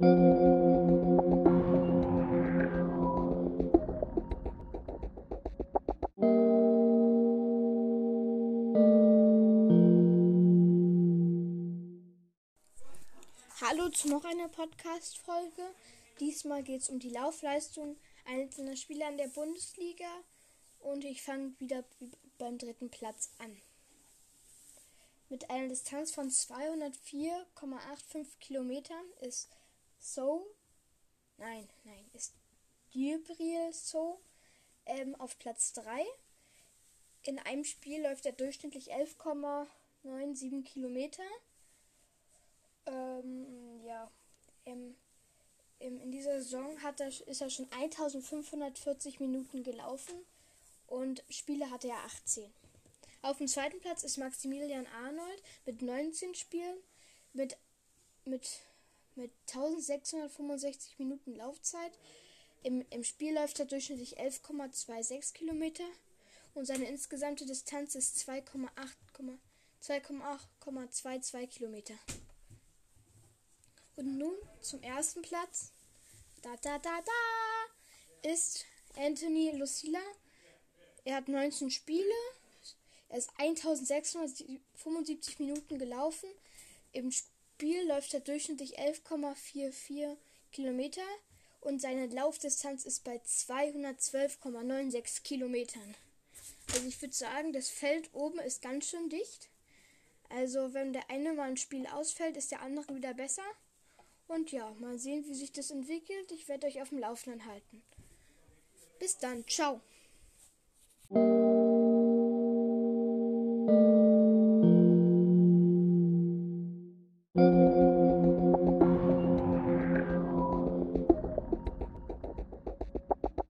Hallo zu noch einer Podcast-Folge. Diesmal geht es um die Laufleistung einzelner Spieler in der Bundesliga und ich fange wieder beim dritten Platz an. Mit einer Distanz von 204,85 Kilometern ist So, nein, nein, ist Gabriel So ähm, auf Platz 3. In einem Spiel läuft er durchschnittlich 11,97 Kilometer. Ähm, ja, im, in dieser Saison hat er, ist er schon 1540 Minuten gelaufen und Spiele hatte er 18. Auf dem zweiten Platz ist Maximilian Arnold mit 19 Spielen, mit, mit, mit 1665 Minuten Laufzeit. Im, Im Spiel läuft er durchschnittlich 11,26 Kilometer und seine insgesamte Distanz ist 2,8,22 Kilometer. Und nun zum ersten Platz. Da da da da ist Anthony Lucilla. Er hat 19 Spiele. Er ist 1675 Minuten gelaufen. Im Spiel läuft er durchschnittlich 11,44 Kilometer und seine Laufdistanz ist bei 212,96 Kilometern. Also ich würde sagen, das Feld oben ist ganz schön dicht. Also wenn der eine mal ein Spiel ausfällt, ist der andere wieder besser. Und ja, mal sehen, wie sich das entwickelt. Ich werde euch auf dem Laufenden halten. Bis dann, ciao. Música